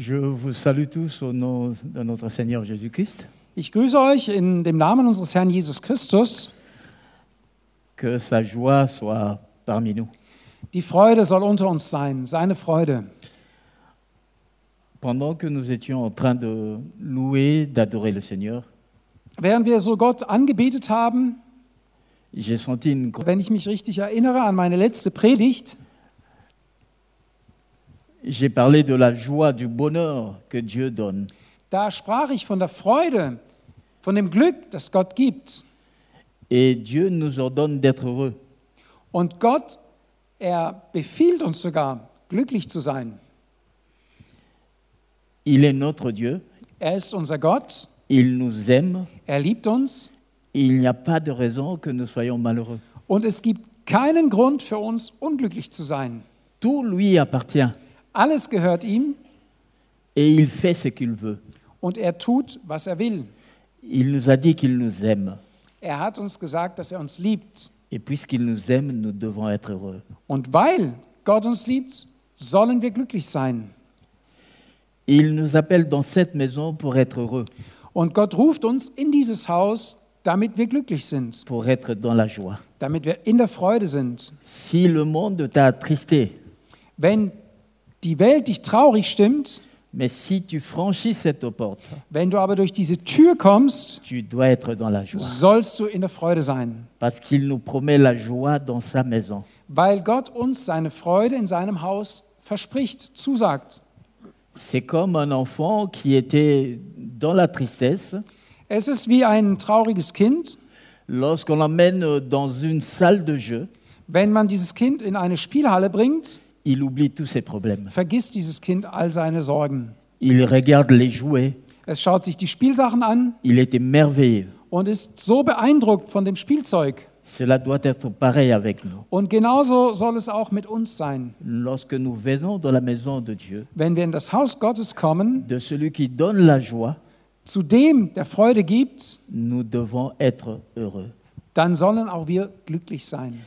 Je vous salue tous au nom de notre Seigneur Jésus-Christ. Ich grüße euch in dem Namen unseres Herrn Jesus Christus. Que sa joie soit parmi nous. Die Freude soll unter uns sein, seine Freude. Pendant que nous étions en train de louer, d'adorer le Seigneur, Während wir so Gott angebetet haben, j'ai senti une wenn ich mich richtig erinnere an meine letzte Predigt, j'ai parlé de la joie, du bonheur que Dieu donne. da sprach ich von der Freude, von dem Glück, das Gott gibt. Et Dieu nous ordonne d'être heureux. Und Gott, er befiehlt uns sogar, glücklich zu sein. Il est notre Dieu, Er ist unser Gott, il nous aime, er liebt uns il n'y a pas de raison que nous soyons malheureux. und es gibt keinen Grund für uns, unglücklich zu sein. Tout lui appartient Alles gehört ihm et il fait ce qu'il veut. und er tut, was er will. Il nous a dit qu'il nous aime. Er hat uns gesagt, dass er uns liebt. Et puisqu'il nous aime, nous devons être heureux. Und weil Gott uns liebt, sollen wir glücklich sein. Il nous appelle dans cette maison pour être heureux, Und Gott ruft uns in dieses Haus, damit wir glücklich sind, pour être dans la joie. damit wir in der Freude sind. Si le monde t'a attristé, Wenn die Welt dich traurig stimmt, mais si tu franchis cette porte, wenn du aber durch diese Tür kommst, tu dois être dans la joie. sollst du in der Freude sein, Parce qu'il nous promet la joie dans sa maison. weil Gott uns seine Freude in seinem Haus verspricht, zusagt. C'est comme un enfant qui était dans la tristesse. Es ist wie ein trauriges Kind, Lorsqu'on l'emmène dans une salle de jeu, wenn man dieses Kind in eine Spielhalle bringt, il oublie tous ses problèmes. vergisst dieses Kind all seine Sorgen. Il regarde les jouets, Es schaut sich die Spielsachen an il est émerveillé. und ist so beeindruckt von dem Spielzeug. Cela doit être pareil avec nous. Und genauso soll es auch mit uns sein. Lorsque nous venons dans la maison de Dieu, Wenn wir in das Haus Gottes kommen, de celui qui donne la joie, zu dem, der Freude gibt, nous devons être heureux. dann sollen auch wir glücklich sein.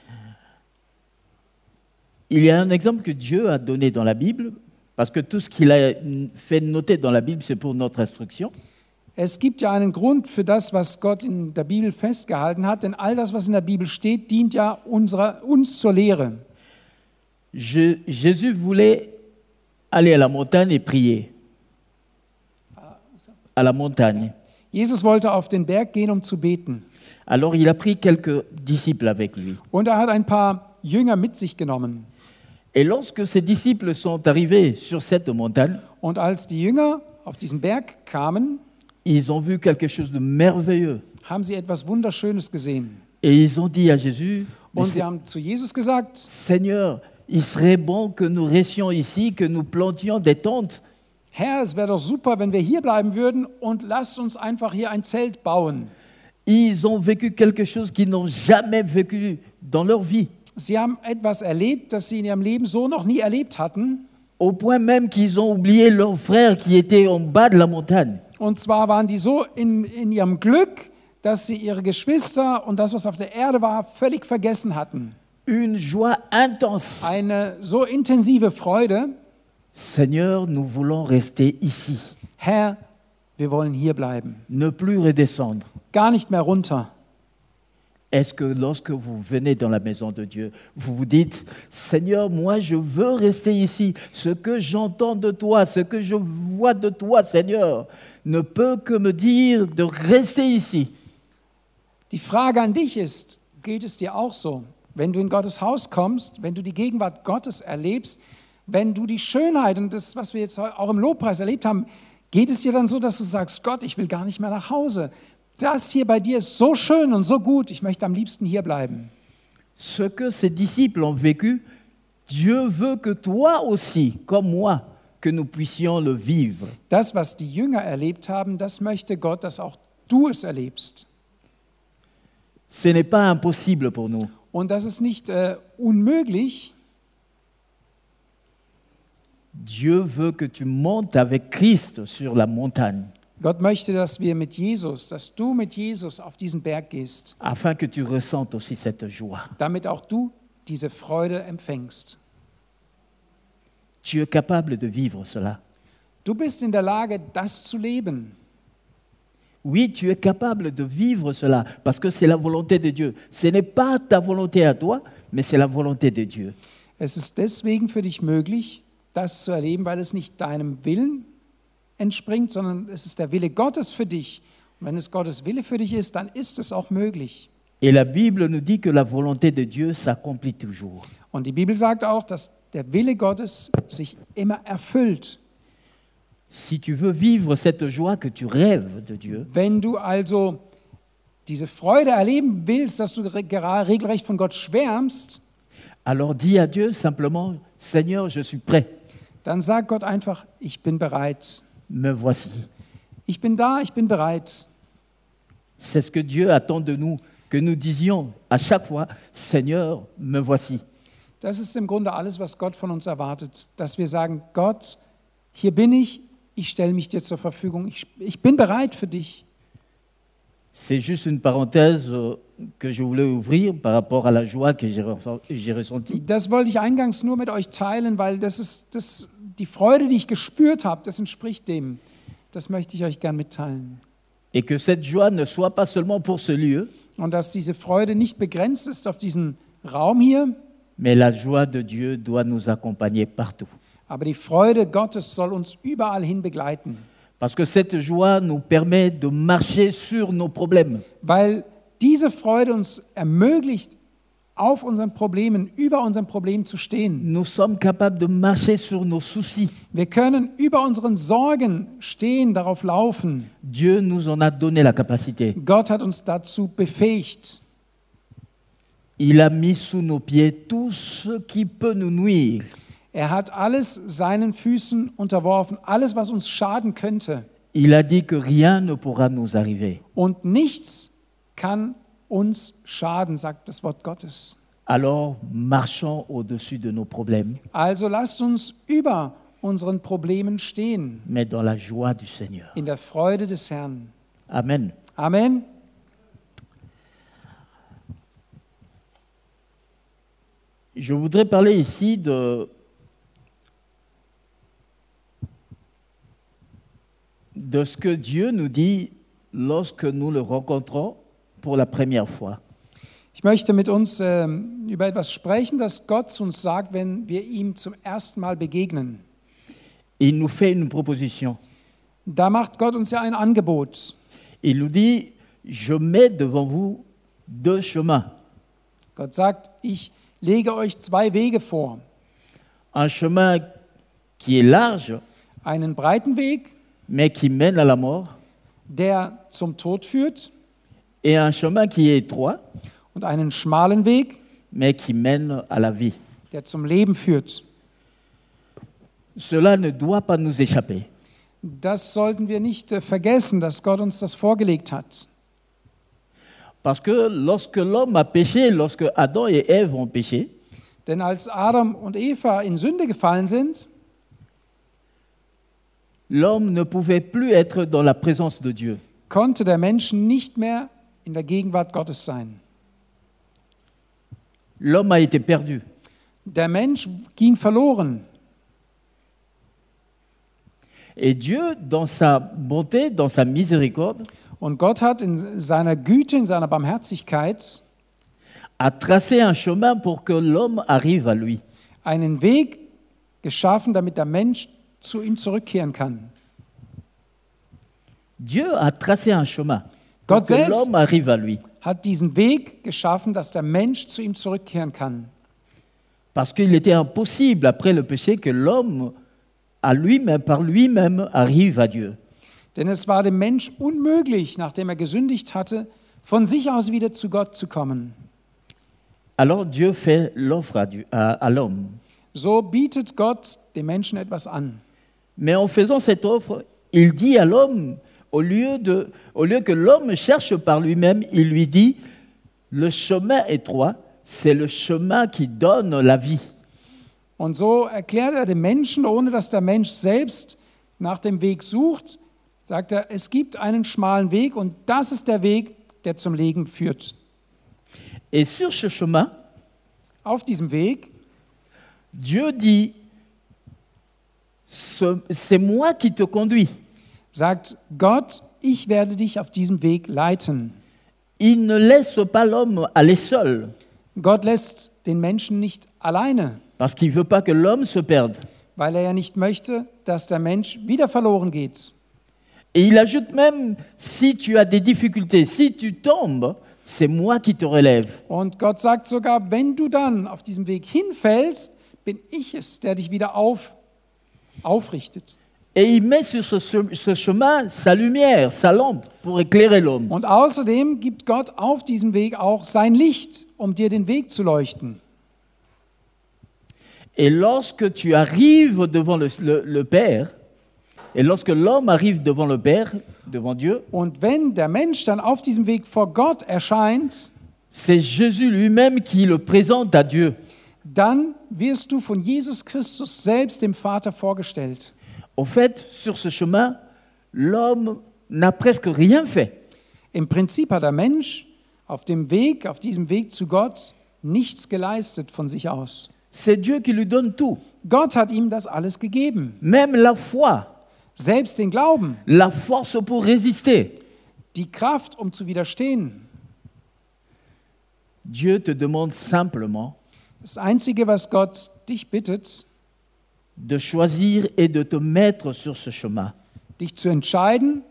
Il y a un exemple que Dieu a donné dans la Bible, parce que tout ce qu'il a fait noter dans la Bible, c'est pour notre instruction. Es gibt ja einen Grund für das, was Gott in der Bibel festgehalten hat, denn all das, was in der Bibel steht, dient ja unserer, uns zur Lehre. Je- Jésus voulait aller à la montagne et prier. À la montagne. Jesus wollte auf den Berg gehen, um zu beten. Alors il a pris quelques disciples avec lui. Und er hat ein paar Jünger mit sich genommen. Et lorsque ces disciples sont arrivés sur cette montagne, Und als die Jünger auf diesen Berg kamen, ils ont vu quelque chose de merveilleux. haben sie etwas Wunderschönes gesehen. Et ils ont dit à Jésus, Und sie haben zu Jesus gesagt, Seigneur, il serait bon que nous restions ici, que nous plantions des tentes. Herr, es wäre doch super, wenn wir hier bleiben würden und lasst uns einfach hier ein Zelt bauen. Ils ont vécu quelque chose qu'ils n'ont jamais vécu dans leur vie, Sie haben etwas erlebt, das sie in ihrem Leben so noch nie erlebt hatten. au point même qu'ils ont oublié leurs frères qui étaient en bas de la montagne. Und zwar waren die so in, in ihrem Glück, dass sie ihre Geschwister und das, was auf der Erde war, völlig vergessen hatten. Une joie intense. Eine so intensive Freude. Seigneur, nous voulons rester ici, Herr, wir wollen hier bleiben. ne plus redescendre. Gar nicht mehr runter. Est-ce que lorsque vous venez dans la maison de Dieu, vous vous dites, Seigneur, moi je veux rester ici, ce que j'entends de toi, ce que je vois de toi, Seigneur, ne peut que me dire de rester ici. Die Frage an dich ist, geht es dir auch so? Wenn du in Gottes Haus kommst, wenn du die Gegenwart Gottes erlebst, wenn du die Schönheit und das, was wir jetzt auch im Lobpreis erlebt haben, geht es dir dann so, dass du sagst, Gott, ich will gar nicht mehr nach Hause. Das hier bei dir ist so schön und so gut, ich möchte am liebsten hier bleiben. Ce que ces disciples ont vécu, Dieu veut que toi aussi, comme moi, que nous puissions le vivre. Das, was die Jünger erlebt haben, das möchte Gott, dass auch du es erlebst. Ce n'est pas impossible pour nous. Und das ist nicht äh, unmöglich. Dieu veut que tu montes avec Christ sur la montagne, Gott möchte, dass wir mit Jesus, dass du mit Jesus auf diesen Berg gehst, afin que tu ressentes aussi cette joie. damit auch du diese Freude empfängst. Tu es capable de vivre cela. Du bist in der Lage, das zu leben. Oui, tu es capable de vivre cela parce que c'est la volonté de Dieu. Ce n'est pas ta volonté à toi, mais c'est la volonté de Dieu. Es ist deswegen für dich möglich, das zu erleben, weil es nicht deinem Willen entspringt, sondern es ist der Wille Gottes für dich. Und wenn es Gottes Wille für dich ist, dann ist es auch möglich. Et la Bible nous dit que la volonté de Dieu s'accomplit toujours. Und die Bibel sagt auch, dass der Wille Gottes sich immer erfüllt. Si tu veux vivre cette joie que tu rêves de Dieu, Wenn du also diese Freude erleben willst, dass du regelrecht von Gott schwärmst, alors dis à Dieu simplement, Seigneur, je suis prêt, dann sag Gott einfach, ich bin bereit. Me voici. Ich bin da, ich bin bereit. C'est ce que Dieu attend de nous, que nous disions à chaque fois, Seigneur, me voici. Das ist im Grunde alles, was Gott von uns erwartet, dass wir sagen, Gott, hier bin ich, ich stelle mich dir zur Verfügung, ich, ich bin bereit für dich. C'est juste une parenthèse euh, que je voulais ouvrir par rapport à la joie que j'ai ressent- j'ai ressentie. Das wollte ich eingangs nur mit euch teilen, weil das ist das, die Freude, die ich gespürt habe, das entspricht dem. Das möchte ich euch gern mitteilen. Et que cette joie ne soit pas seulement pour ce lieu, Und dass diese Freude nicht begrenzt ist auf diesen Raum hier, mais la joie de Dieu doit nous accompagner partout. aber die Freude Gottes soll uns überall hin begleiten. Parce que cette joie nous permet de marcher sur nos problèmes. Weil diese Freude uns ermöglicht, auf unseren Problemen, über unseren Problemen zu stehen. Nous sommes capables de marcher sur nos soucis. Wir können über unseren Sorgen stehen, darauf laufen. Dieu nous en a donné la capacité. Gott hat uns dazu befähigt. Il a mis sous nos pieds tout ce qui peut nous nuire. Er hat alles seinen Füßen unterworfen, alles, was uns schaden könnte. Il a dit que rien ne pourra nous arriver. Und nichts kann uns schaden, sagt das Wort Gottes. Alors marchons au-dessus de nos problèmes, Also lasst uns über unseren Problemen stehen, mais dans la joie du Seigneur. in der Freude des Herrn. Amen. Amen. Je voudrais parler ici de, de ce que Dieu nous dit lorsque nous le rencontrons pour la première fois. Ich möchte mit uns ähm, über etwas sprechen, das Gott zu uns sagt, wenn wir ihm zum ersten Mal begegnen. Il nous fait une proposition. Da macht Gott uns ja ein Angebot. Il nous dit, je mets devant vous deux chemins. Gott sagt, ich lege euch zwei Wege vor. Un chemin qui est large, Einen breiten Weg, mais qui mène à la mort, der zum Tod führt, et un chemin qui est étroit, und einen schmalen Weg, mais qui mène à la vie. der zum Leben führt. Cela ne doit pas nous échapper. Das sollten wir nicht äh, vergessen, dass Gott uns das vorgelegt hat. Parce que lorsque l'homme a péché, lorsque Adam et Ève ont péché, Denn als Adam und Eva in Sünde gefallen sind, l'homme ne pouvait plus être dans la présence de Dieu. konnte der Mensch nicht mehr in der Gegenwart Gottes sein. L'homme a été perdu. Der Mensch ging verloren. Et Dieu, dans sa bonté, dans sa miséricorde, Und Gott hat in seiner Güte, in seiner Barmherzigkeit a tracé un chemin pour que l'homme arrive à lui. einen Weg geschaffen, damit der Mensch zu ihm zurückkehren kann. Dieu a tracé un chemin Gott selbst hat diesen Weg geschaffen, dass der Mensch zu ihm zurückkehren kann. Parce qu'il était impossible, après le péché, que l'homme, à lui-même, par lui-même, arrive à Dieu. Denn es war dem Mensch unmöglich, nachdem er gesündigt hatte, von sich aus wieder zu Gott zu kommen. Alors Dieu fait l'offre à, à- à l'homme. So bietet Gott dem Menschen etwas an. Mais en faisant cette offre, il dit à l'homme, au lieu, de, au lieu que l'homme cherche par lui-même, il lui dit, le chemin étroit, c'est le chemin qui donne la vie. Und so erklärt er dem Menschen, ohne dass der Mensch selbst nach dem Weg sucht, sagt er, es gibt einen schmalen Weg und das ist der Weg, der zum Leben führt. Et sur ce chemin, Auf diesem Weg Dieu dit, ce- c'est moi qui te conduis. Sagt Gott, ich werde dich auf diesem Weg leiten. Il ne laisse pas l'homme aller seul, Gott lässt den Menschen nicht alleine, parce qu'il veut pas que l'homme se perde. weil er ja nicht möchte, dass der Mensch wieder verloren geht. Et il ajoute même, si tu as des difficultés, si tu tombes, c'est moi qui te relève. Und Gott sagt sogar, wenn du dann auf diesem Weg hinfällst, bin ich es, der dich wieder auf, aufrichtet. Et il met sur ce, ce chemin sa lumière, sa lampe, pour éclairer l'homme. Und außerdem gibt Gott auf diesem Weg auch sein Licht, um dir den Weg zu leuchten. Et lorsque tu arrives devant le, le- le Père, et lorsque l'homme arrive devant le Père, devant Dieu, Und wenn der Mensch dann auf diesem Weg vor Gott erscheint, c'est Jésus lui-même qui le présente à Dieu. dann wirst du von Jesus Christus selbst dem Vater vorgestellt. Au fait, sur ce chemin, l'homme n'a presque rien fait. Im Prinzip hat der Mensch auf dem Weg, auf diesem Weg zu Gott, nichts geleistet von sich aus. C'est Dieu qui lui donne tout, Gott hat ihm das alles gegeben. même la foi, Selbst den Glauben, la force pour résister. die Kraft, um zu widerstehen. Dieu te demande simplement Das Einzige, was Gott dich bittet, de choisir et de te mettre sur ce chemin. dich zu entscheiden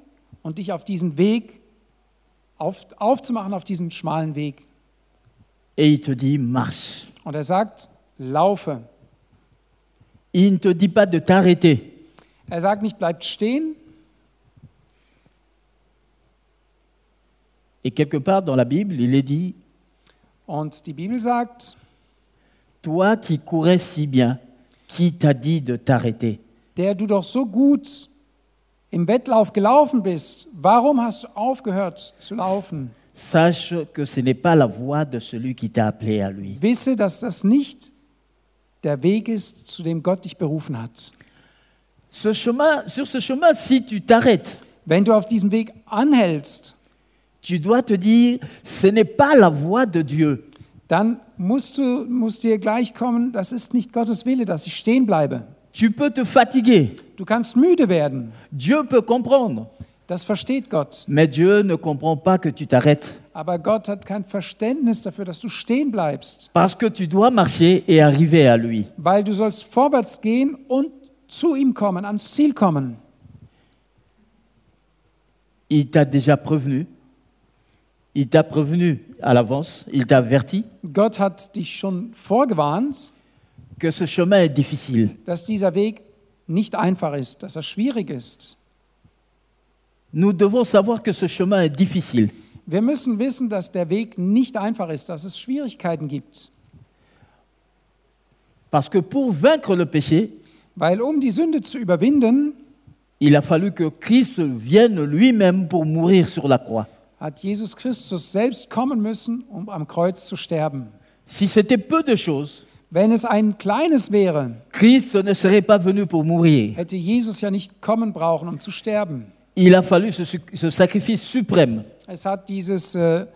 und dich auf diesen Weg auf, aufzumachen, auf diesen schmalen Weg. Et il te dit marche. Und er sagt, laufe. Il ne te dit pas de t'arrêter. Er sagt nicht, bleibt stehen. Et quelque part dans la Bible, il est dit, Und die Bibel sagt, toi qui courais si bien, qui t'a dit de t'arrêter? Der du doch so gut im Wettlauf gelaufen bist, warum hast du aufgehört zu laufen? Sache que ce n'est pas la voie de celui qui t'a appelé à lui. Wisse, dass das nicht der Weg ist, zu dem Gott dich berufen hat. Ce chemin, sur ce chemin, si tu t'arrêtes, Wenn du auf diesem Weg anhältst, tu dois te dire, ce n'est pas la voie de Dieu. Dann musst du musst dir gleich kommen, das ist nicht Gottes Wille, dass ich stehen bleibe. Tu peux te fatiguer. Du kannst müde werden. Dieu peut comprendre. Das versteht Gott. Mais Dieu ne comprend pas que tu t'arrêtes. Aber Gott hat kein Verständnis dafür, dass du stehen bleibst, Parce que tu dois marcher et arriver à lui. weil du sollst vorwärts gehen und zu ihm kommen, ans Ziel kommen. Il t'a déjà prévenu. Il t'a prévenu à l'avance. Il t'a averti Gott hat dich schon vorgewarnt, que ce chemin est difficile. dass dieser Weg nicht einfach ist, dass er schwierig ist. Nous devons savoir que ce chemin est difficile. Wir müssen wissen, dass der Weg nicht einfach ist, dass es Schwierigkeiten gibt. Parce que pour vaincre le péché, Weil um die Sünde zu überwinden, il a fallu que Christ vienne lui-même pour mourir sur la croix. Hat Jesus Christus selbst kommen müssen, um am Kreuz zu sterben. Si c'était peu de choses, Wenn es ein kleines wäre, Christ ne serait pas venu pour mourir. hätte Jesus ja nicht kommen brauchen, um zu sterben. Il a fallu ce, ce sacrifice suprême. Es hat dieses, äh,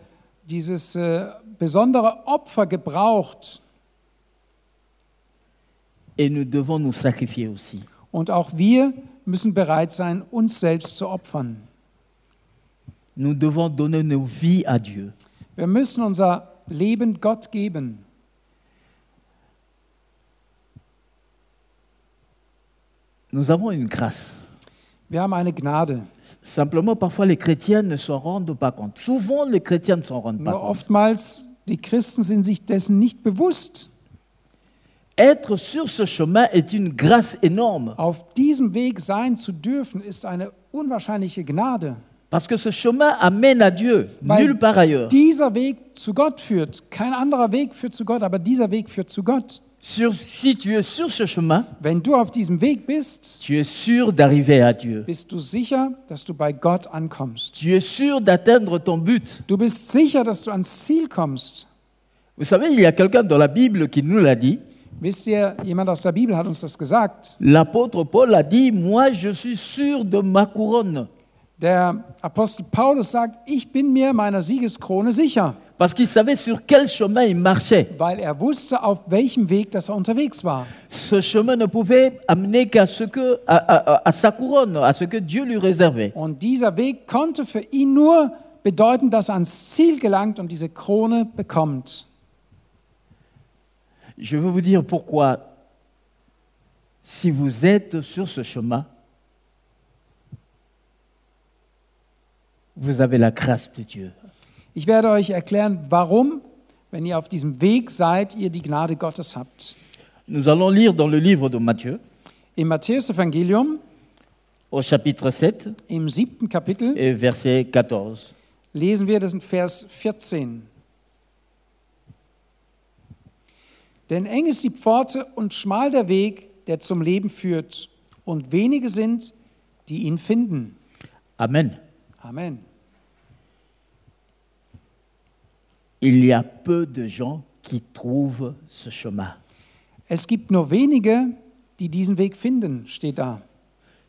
dieses äh, besondere Opfer gebraucht. Et nous devons nous sacrifier aussi. Und auch wir müssen bereit sein, uns selbst zu opfern. Nous devons donner nos vies à Dieu. Wir müssen unser Leben Gott geben. Nous avons une grâce. Wir haben eine Gnade. Simplement, parfois, les chrétiens ne s'en rendent pas compte. Souvent, les chrétiens ne s'en rendent pas Nur compte. oftmals, die Christen sind sich dessen nicht bewusst. Être sur ce chemin est une grâce énorme. Auf diesem Weg sein zu dürfen, ist eine unwahrscheinliche Gnade. Parce que ce chemin amène à Dieu, Weil nulle part ailleurs. dieser Weg zu Gott führt. Kein anderer Weg führt zu Gott, aber dieser Weg führt zu Gott. Sur- si tu es sur ce chemin, Wenn du auf diesem Weg bist, tu es sûr d'arriver à Dieu. bist du sicher, dass du bei Gott ankommst. Tu es sûr d'atteindre ton but. Du bist sicher, dass du ans Ziel kommst. Vous savez, il y a quelqu'un dans la Bible qui nous l'a dit. Wisst ihr, jemand aus der Bibel hat uns das gesagt. L'apôtre Paul a dit, moi je suis sûr de ma couronne. Der Apostel Paulus sagt, ich bin mir meiner Siegeskrone sicher. Parce qu'il savait sur quel chemin il marchait. weil er wusste, auf welchem Weg dass er unterwegs war. Ce chemin ne pouvait amener qu'à ce que, à, à- à sa couronne, à ce que Dieu lui réservait. Und dieser Weg konnte für ihn nur bedeuten, dass er ans Ziel gelangt und diese Krone bekommt. Je veux vous dire pourquoi, si vous êtes sur ce chemin, vous avez la grâce de Dieu. Ich werde euch erklären, warum, wenn ihr auf diesem Weg seid, ihr die Gnade Gottes habt. Nous allons lire dans le livre de Matthieu, Im Matthäus-Evangelium, au chapitre 7 im siebten Kapitel, et verset 14. lesen wir das in Vers 14. Denn eng ist die Pforte und schmal der Weg, der zum Leben führt, und wenige sind, die ihn finden. Amen. Amen. Il y a peu de gens qui trouvent ce chemin. Es gibt nur wenige, die diesen Weg finden, steht da.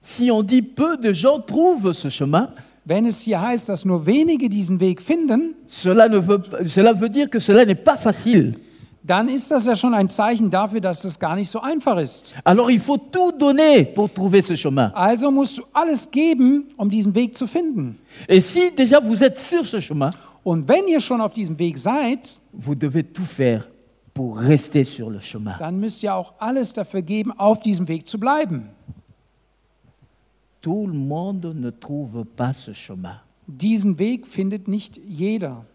Si on dit peu de gens trouvent ce chemin, Wenn es hier heißt, dass nur wenige diesen Weg finden, cela, ne veut, cela veut dire que cela n'est pas facile. Dann ist das ja schon ein Zeichen dafür, dass es gar nicht so einfach ist. Alors il faut tout donner pour trouver ce chemin. Also musst du alles geben, um diesen Weg zu finden. Et si déjà vous êtes sur ce chemin, Und wenn ihr schon auf diesem Weg seid, vous devez tout faire pour rester sur le chemin. dann müsst ihr auch alles dafür geben, auf diesem Weg zu bleiben. Tout le monde ne trouve pas ce chemin. Diesen Weg findet nicht jeder.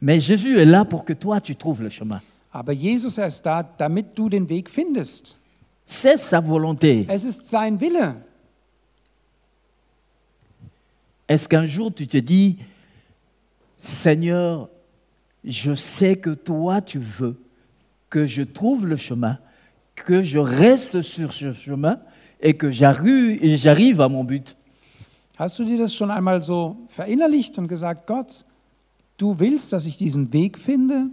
Mais Jésus est là pour que toi, tu trouves le chemin. Aber Jesus er ist da, damit du den Weg findest. C'est sa volonté. Es ist sein Wille. Est-ce qu'un jour tu te dis, Seigneur, je sais que toi, tu veux que je trouve le chemin, que je reste sur ce chemin et que j'arrive à mon but? Hast du dir das schon einmal so verinnerlicht und gesagt, Gott, du willst, dass ich diesen Weg finde?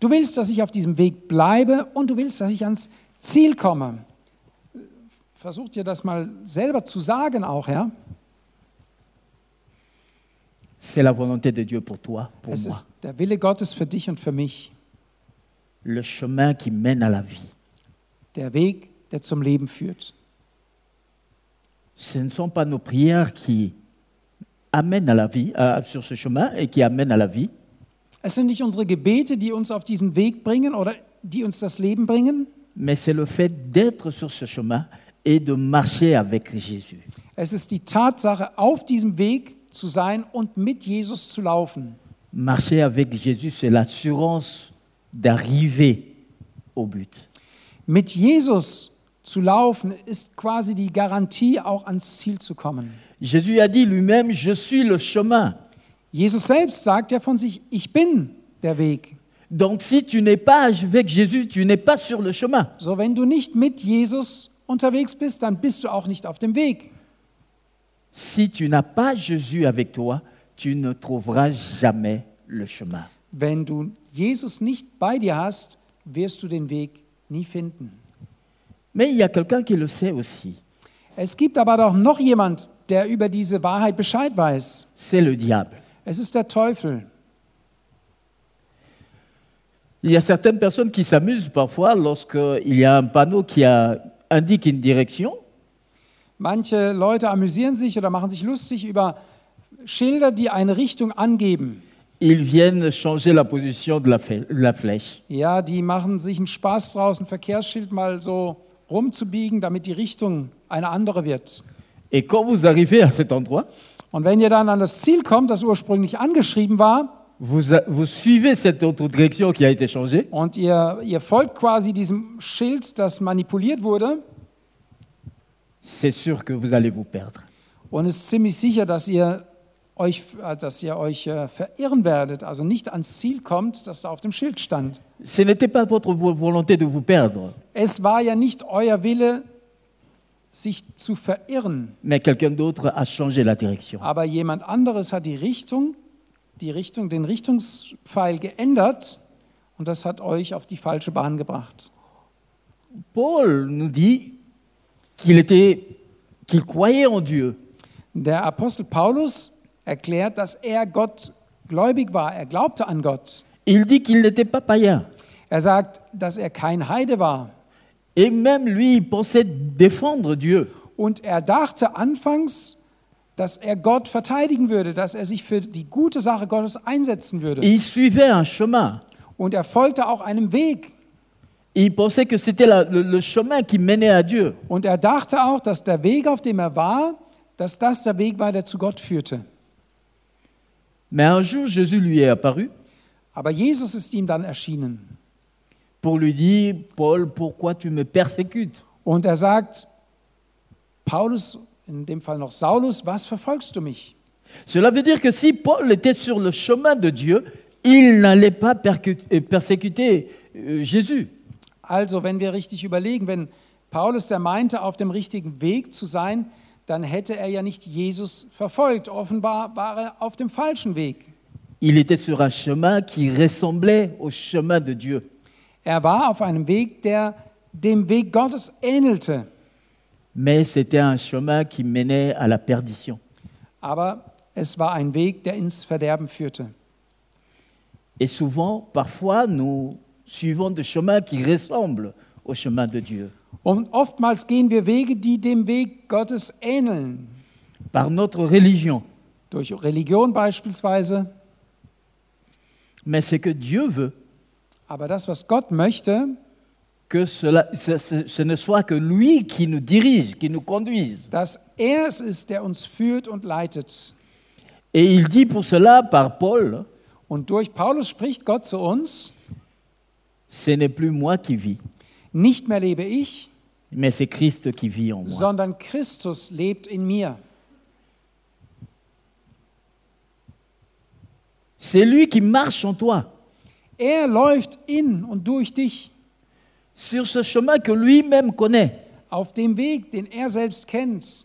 Du willst, dass ich auf diesem Weg bleibe und du willst, dass ich ans Ziel komme. Versuch dir das mal selber zu sagen auch, ja? C'est la volonté de Dieu pour toi, pour Es moi. ist der Wille Gottes für dich und für mich. Le chemin qui mène à la vie. Der Weg, der zum Leben führt. Ce ne sont pas nos prières qui amènent à la vie, à- sur ce chemin et qui amènent à la vie, Es sind nicht unsere Gebete, die uns auf diesen Weg bringen oder die uns das Leben bringen. mais c'est le fait d'être sur ce chemin et de marcher avec Jésus. Es ist die Tatsache, auf diesem Weg zu sein und mit Jesus zu laufen. Marcher avec Jésus, c'est l'assurance d'arriver au but. Mit Jesus zu laufen ist quasi die Garantie, auch ans Ziel zu kommen. Jésus a dit lui-même, je suis le chemin. Jesus selbst sagt ja von sich, ich bin der Weg. Donc si tu n'es pas avec Jésus, tu n'es pas sur le chemin. So, wenn du nicht mit Jesus unterwegs bist, dann bist du auch nicht auf dem Weg. Si tu n'as pas Jésus avec toi, tu ne trouveras jamais le chemin. Wenn du Jesus nicht bei dir hast, wirst du den Weg nie finden. Mais il y a quelqu'un qui le sait aussi. Es gibt aber doch noch jemand, der über diese Wahrheit Bescheid weiß. C'est le diable. Es ist der Teufel. Il y a certaines personnes qui s'amusent parfois lorsqu'il y a un panneau qui a- indique une direction. Manche Leute amüsieren sich oder machen sich lustig über Schilder, die eine Richtung angeben. Ils viennent changer la position de la, la flèche. Ja, die machen sich einen Spaß draus, ein Verkehrsschild mal so rumzubiegen, damit die Richtung eine andere wird. Et quand vous arrivez à cet endroit, Und wenn ihr dann an das Ziel kommt, das ursprünglich angeschrieben war, vous, a- vous suivez cette autre direction qui a été changée, und ihr, ihr folgt quasi diesem Schild, das manipuliert wurde, c'est sûr que vous allez vous perdre. und es ist ziemlich sicher, dass ihr euch, äh, dass ihr euch äh, verirren werdet, also nicht ans Ziel kommt, das da auf dem Schild stand. Ce n'était pas votre vo- volonté de vous perdre, Es war ja nicht euer Wille, sich zu verirren, mais quelqu'un d'autre a changé la direction. aber jemand anderes hat die Richtung, die Richtung, den Richtungspfeil geändert und das hat euch auf die falsche Bahn gebracht. Paul nous dit qu'il était, qu'il croyait en Dieu, Der Apostel Paulus erklärt, dass er Gott gläubig war, er glaubte an Gott. Il dit qu'il n'était pas païen. Er sagt, dass er kein Heide war. Et même lui, il pensait défendre Dieu. Und er dachte anfangs, dass er Gott verteidigen würde, dass er sich für die gute Sache Gottes einsetzen würde. Il suivait un chemin. Und er folgte auch einem Weg. Il pensait que c'était la- le, le chemin qui menait à Dieu. Und er dachte auch, dass der Weg, auf dem er war, dass das der Weg war, der zu Gott führte. Mais un jour, Jésus lui est apparu Aber Jesus ist ihm dann erschienen. Pour lui dire, Paul, pourquoi tu me persécutes? Und er sagt, Paulus, in dem Fall noch Saulus, was verfolgst du mich? Cela veut dire que si Paul était sur le chemin de Dieu, il n'allait pas euh, persécuter euh, Jésus. Also, wenn wir richtig überlegen, wenn Paulus der meinte, auf dem richtigen Weg zu sein, dann hätte er ja nicht Jesus verfolgt. Offenbar war er auf dem falschen Weg. Il était sur un chemin qui ressemblait au chemin de Dieu. Er war auf einem Weg, der dem Weg Gottes ähnelte. Mais c'était un chemin qui menait à la perdition. Aber es war ein Weg, der ins Verderben führte. Et souvent, parfois, nous suivons des chemins qui ressemblent au chemin de Dieu. Und oftmals gehen wir Wege, die dem Weg Gottes ähneln. Par notre religion. Durch Religion beispielsweise. Mais c'est que Dieu veut Aber das, was Gott möchte, que cela, ce, ce- ce ne soit que lui qui nous dirige, qui nous conduise. dass er es ist, der uns führt und leitet. Et il dit pour cela par Paul, Und durch Paulus spricht Gott zu uns, ce n'est plus moi qui vis, nicht mehr lebe ich, mais c'est Christ qui vit en moi. sondern Christus lebt in mir. C'est lui qui marche en toi, Er läuft in und durch dich sur ce chemin que lui-même connaît. auf dem Weg, den er selbst kennt.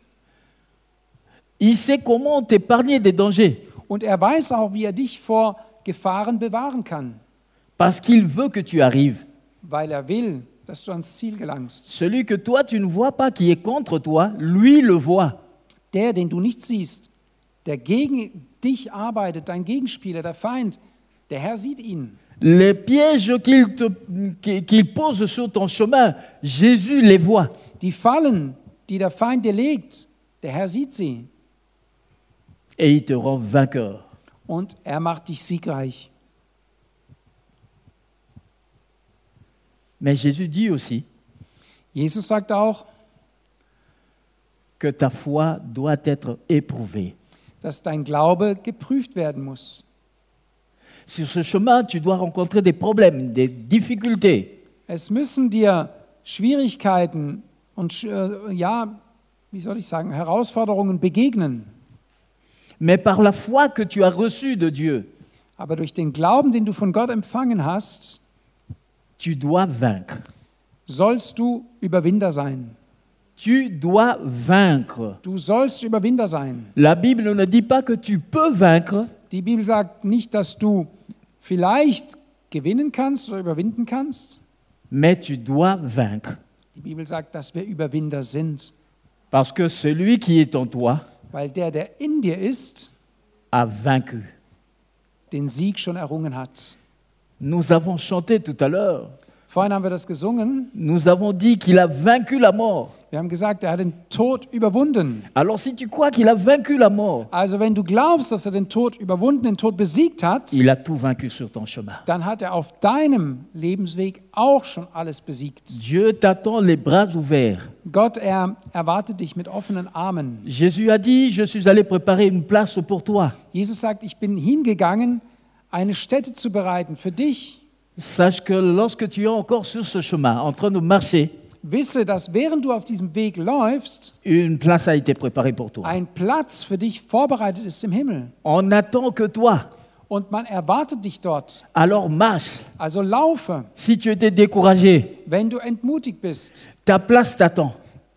Il sait comment t'épargner des dangers, Und er weiß auch, wie er dich vor Gefahren bewahren kann, parce qu'il veut que tu arrives. weil er will, dass du ans Ziel gelangst. Celui que toi tu ne vois pas, qui est contre toi, lui le voit. Der, den du nicht siehst, der gegen dich arbeitet, dein Gegenspieler, der Feind, der Herr sieht ihn. Les pièges qu'il qu'il pose sur ton chemin, Jésus les voit. Die Fallen, die der Feind dir legt, der Herr sieht sie Et il te rend vainqueur. und er macht dich siegreich. Mais Jésus dit aussi Jesus sagt auch, que ta foi doit être éprouvée. dass dein Glaube geprüft werden muss. Sur ce chemin, tu dois rencontrer des problèmes, des difficultés. Es müssen dir Schwierigkeiten und äh, ja, wie soll ich sagen, Herausforderungen begegnen. Mais par la foi que tu as reçue de Dieu, Aber durch den Glauben, den du von Gott empfangen hast, tu dois vaincre. sollst du Überwinder sein. Tu dois vaincre. Du sollst Überwinder sein. La Bible ne dit pas que tu peux vaincre, Die Bibel sagt nicht, dass du vielleicht gewinnen kannst oder überwinden kannst. mais tu dois vaincre. Die Bibel sagt, dass wir Überwinder sind, Parce que celui qui est en toi weil der, der in dir ist, a vaincu. den Sieg schon errungen hat. Nous avons chanté tout à l'heure. Vorhin haben wir das gesungen. Nous avons dit qu'il a vaincu la mort. Wir haben gesagt, er hat den Tod überwunden. Alors si tu crois qu'il a vaincu la mort, Also wenn du glaubst, dass er den Tod überwunden, den Tod besiegt hat, il a tout vaincu sur ton chemin. dann hat er auf deinem Lebensweg auch schon alles besiegt. Dieu t'attend les bras ouverts. Gott, er erwartet dich mit offenen Armen. Jésus a dit, je suis allé préparer une place pour toi. Jesus sagt, ich bin hingegangen, eine Stätte zu bereiten für dich. Sache que lorsque tu es encore sur ce chemin, en train de marcher, Wisse, dass während du auf diesem Weg läufst, une place a été préparée pour toi. ein Platz für dich vorbereitet ist im Himmel. On n'attend que toi. Und man erwartet dich dort. Alors marche. Also laufe. Si tu étais découragé, Wenn du entmutigt bist, ta place t'attend.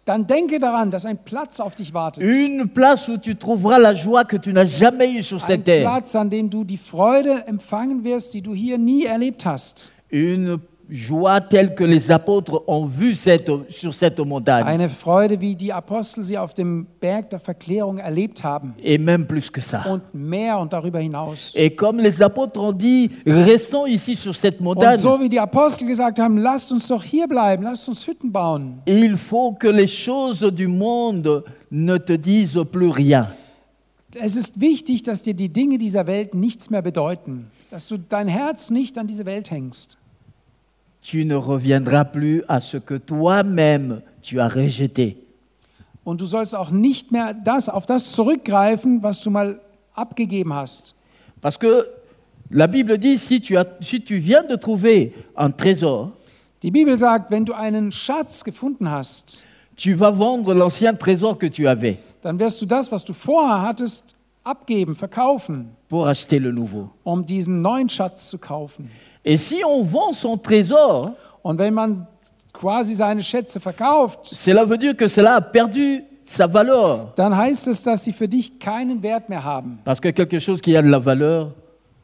dann denke daran, dass ein Platz auf dich wartet. Une place où tu trouveras la joie que tu n'as jamais eue sur Ein cette terre. Platz, an dem du die Freude empfangen wirst, die du hier nie erlebt hast. Une joie telle que les apôtres ont vu cette, sur cette montagne. Eine Freude, wie die Apostel sie auf dem Berg der Verklärung erlebt haben. Et même plus que ça. Und mehr und darüber hinaus. Et comme les apôtres ont dit, restons ici sur cette Und montagne, so wie die Apostel gesagt haben, lasst uns doch hier bleiben, lasst uns Hütten bauen. il faut que les choses du monde ne te disent plus rien. Es ist wichtig, dass dir die Dinge dieser Welt nichts mehr bedeuten, dass du dein Herz nicht an diese Welt hängst. Tu ne reviendras plus à ce que toi-même tu as rejeté. Und du sollst auch nicht mehr das, auf das zurückgreifen, was du mal abgegeben hast. Parce que la Bible dit, si tu, as, si tu viens de trouver un trésor, Die Bibel sagt, wenn du einen Schatz gefunden hast, tu vas vendre l'ancien trésor que tu avais dann wirst du das, was du vorher hattest, abgeben, verkaufen, pour acheter le nouveau. um diesen neuen Schatz zu kaufen. Et si on vend son trésor, Und wenn man quasi seine Schätze verkauft, cela veut dire que cela a perdu sa valeur. dann heißt es, dass sie für dich keinen Wert mehr haben, Parce que quelque chose qui a de la valeur,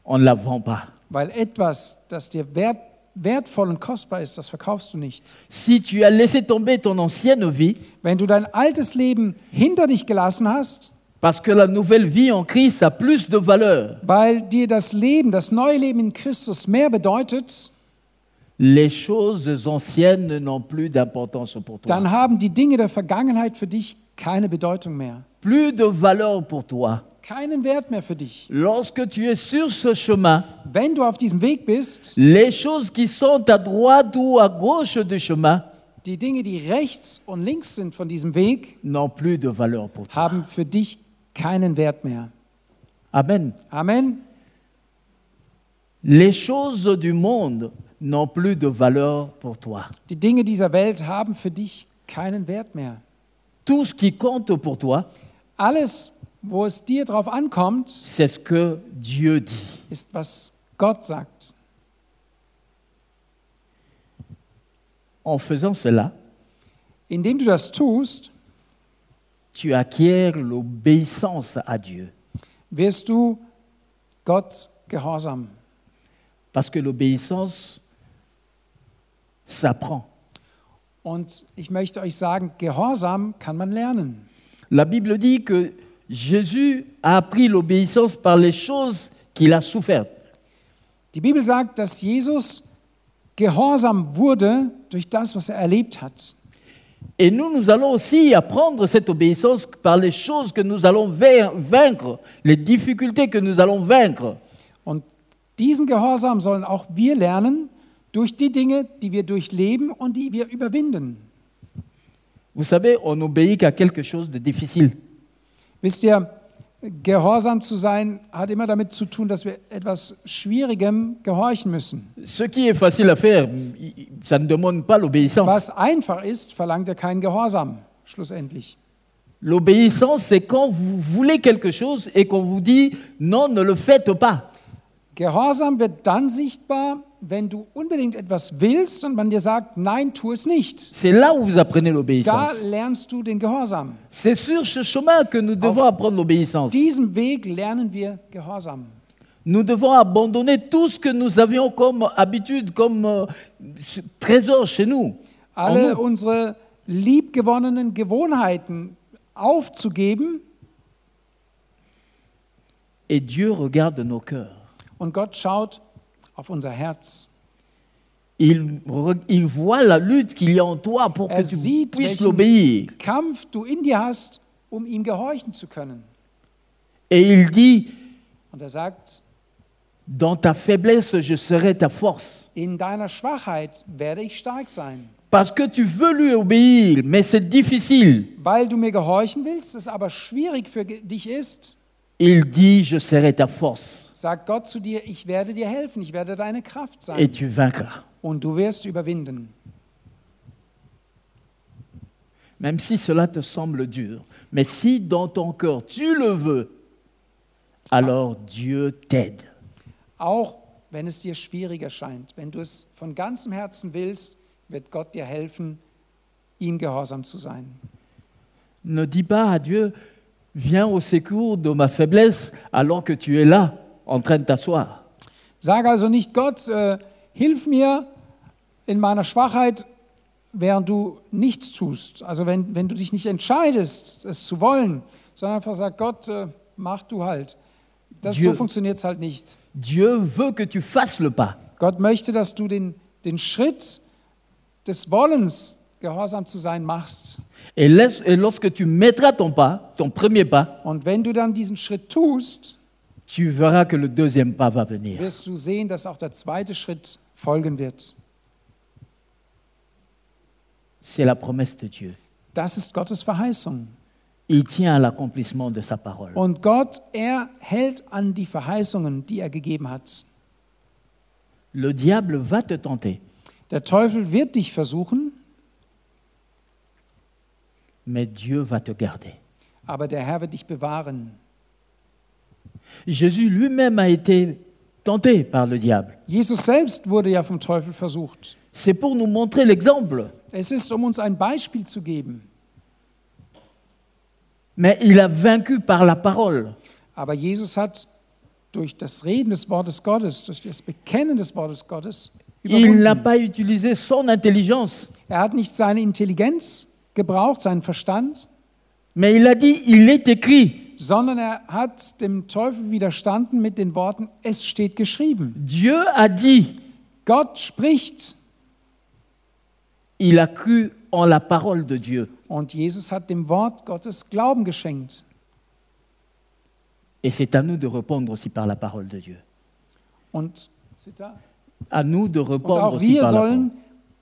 on ne la vend pas. weil etwas, das dir wert, wertvoll und kostbar ist, das verkaufst du nicht. Si tu as laissé tomber ton ancienne vie, Wenn du dein altes Leben hinter dich gelassen hast, parce que la nouvelle vie en Christ a plus de valeur, weil dir das Leben, das neue Leben in Christus mehr bedeutet, les choses anciennes n'ont plus d'importance pour toi. dann haben die Dinge der Vergangenheit für dich keine Bedeutung mehr, Plus de valeur pour toi. keinen Wert mehr für dich. Lorsque tu es sur ce chemin, Wenn du auf diesem Weg bist, les choses qui sont à droite ou à gauche du chemin die Dinge, die rechts und links sind von diesem Weg, n'ont plus de valeur pour toi. haben für dich keinen Wert mehr. Amen. Amen. Les choses du monde n'ont plus de valeur pour toi. Die Dinge dieser Welt haben für dich keinen Wert mehr. Tout ce qui compte pour toi, Alles, wo es dir drauf ankommt, c'est ce que Dieu dit. ist, was Gott sagt. En faisant cela, Indem du das tust, tu acquiers l'obéissance à Dieu. wirst du Gott gehorsam. Parce que l'obéissance s'apprend. Und ich möchte euch sagen, Gehorsam kann man lernen. La Bible dit que Jésus a appris l'obéissance par les choses qu'il a souffertes. Die Bibel sagt, dass Jesus gehorsam wurde durch das, was er erlebt hat. Et nous, nous allons aussi apprendre cette obéissance par les choses que nous allons vain- vaincre, les difficultés que nous allons vaincre. Und diesen Gehorsam sollen auch wir lernen durch die Dinge, die wir durchleben und die wir überwinden. Vous savez, on n'obéit qu'à quelque chose de difficile. Wisst ihr, gehorsam zu sein hat immer damit zu tun, dass wir etwas Schwierigem gehorchen müssen. Ce qui est facile à faire, ça ne demande pas l'obéissance. Was einfach ist, verlangt ja keinen Gehorsam, schlussendlich. L'obéissance, c'est quand vous voulez quelque chose et qu'on vous dit non, ne le faites pas. Gehorsam wird dann sichtbar, wenn du unbedingt etwas willst und man dir sagt, nein, tu es nicht. C'est là où vous apprenez Da l'obéissance. lernst du den Gehorsam. C'est sur ce chemin que nous devons apprendre l'obéissance. Diesem Weg lernen wir Gehorsam. Nous devons abandonner tout ce que nous avions comme habitude, comme euh, ce- trésor chez nous. En Alle nous. unsere liebgewonnenen Gewohnheiten aufzugeben Et Dieu regarde nos cœurs. und Gott schaut auf unser Herz. Il, voit la lutte qu'il y a en toi pour que Er tu sieht, puisses l'obéir. Kampf du in dir hast, um ihm gehorchen zu können. Et il dit, Und er sagt, dans ta faiblesse, je serai ta force. in deiner Schwachheit werde ich stark sein. Parce que tu veux lui obéir, mais c'est difficile. Weil du mir gehorchen willst, es aber schwierig für ge- dich ist, Il dit, je serai ta force. Sagt Gott zu dir, ich werde dir helfen, ich werde deine Kraft Et sein tu vaincras. und du wirst überwinden. Même si cela te semble dur. Mais si dans ton cœur tu le veux, alors Dieu t'aide. Auch wenn es dir schwierig erscheint, wenn du es von ganzem Herzen willst, wird Gott dir helfen, ihm gehorsam zu sein. Ne dis pas à Dieu, viens au secours de ma faiblesse alors que tu es là en train de t'asseoir. Sag also nicht Gott, äh, hilf mir, in meiner Schwachheit, während du nichts tust, also wenn, wenn du dich nicht entscheidest, es zu wollen, sondern einfach sagst, Gott, äh, mach du halt. Das, Dieu- so funktioniert es halt nicht. Dieu veut que tu fasses le pas. Gott möchte, dass du den, den Schritt des Wollens, gehorsam zu sein, machst. Et, laisse- et lorsque tu mettras ton pas, ton premier pas, Und wenn du dann diesen Schritt tust, tu verras que le deuxième pas va venir. wirst du sehen, dass auch der zweite Schritt folgen wird. C'est la promesse de Dieu. Das ist Gottes Verheißung. Il tient à l'accomplissement de sa parole. Und Gott, er hält an die Verheißungen, die er gegeben hat. Le diable va te tenter, Der Teufel wird dich versuchen, mais Dieu va te garder. aber der Herr wird dich bewahren. Jésus lui-même a été tenté par le diable. Jesus selbst wurde ja vom Teufel versucht. C'est pour nous montrer l'exemple. Es ist, um uns ein Beispiel zu geben. Mais il a vaincu par la parole. Aber Jesus hat durch das Reden des Wortes Gottes, durch das Bekennen des Wortes Gottes Il n'a pas utilisé son intelligence, Er hat nicht seine Intelligenz gebraucht, seinen Verstand, mais il a dit, il est écrit. Sondern er hat dem Teufel widerstanden mit den Worten, es steht geschrieben. Dieu a dit, Gott spricht il a cru en la parole de Dieu. und Jesus hat dem Wort Gottes Glauben geschenkt. Et c'est à nous de répondre aussi par la parole de Dieu. Und? À nous de répondre auch aussi wir par la parole.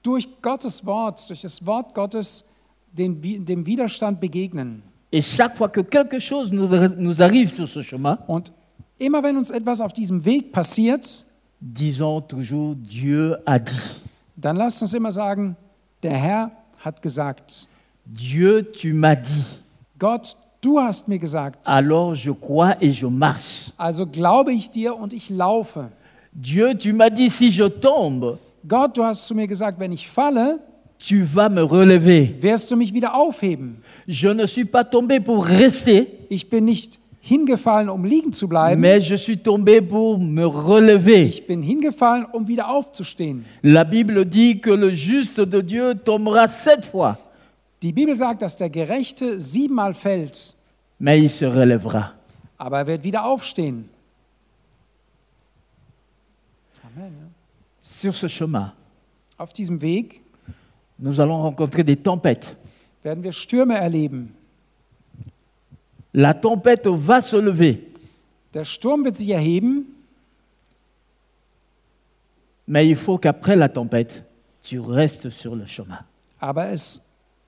durch Gottes Wort, durch das Wort Gottes Wi- dem Widerstand begegnen. Et chaque fois que quelque chose nous, nous arrive sur ce chemin, Und immer wenn uns etwas auf diesem Weg passiert, disons toujours Dieu a dit. dann lasst uns immer sagen, der Herr hat gesagt. Dieu, tu m'as dit. Gott, du hast mir gesagt. Alors je crois et je marche. Also glaube ich dir und ich laufe. Dieu, tu m'as dit, si je tombe, Gott, du hast zu mir gesagt, wenn ich falle, tu vas me relever. wirst du mich wieder aufheben. Je ne suis pas tombé pour rester, Ich bin nicht hingefallen, um liegen zu bleiben. mais je suis tombé pour me relever. Ich bin hingefallen, um wieder aufzustehen. La Bible dit que le juste de Dieu tombera sept fois, Die Bibel sagt, dass der Gerechte siebenmal fällt, mais il se relèvera. aber er wird wieder aufstehen. Amen. Ja. Sur ce chemin, Auf diesem Weg nous allons rencontrer des tempêtes. werden wir Stürme erleben. La tempête va se lever, Der Sturm wird sich erheben, mais il faut qu'après la tempête, tu restes sur le chemin. aber es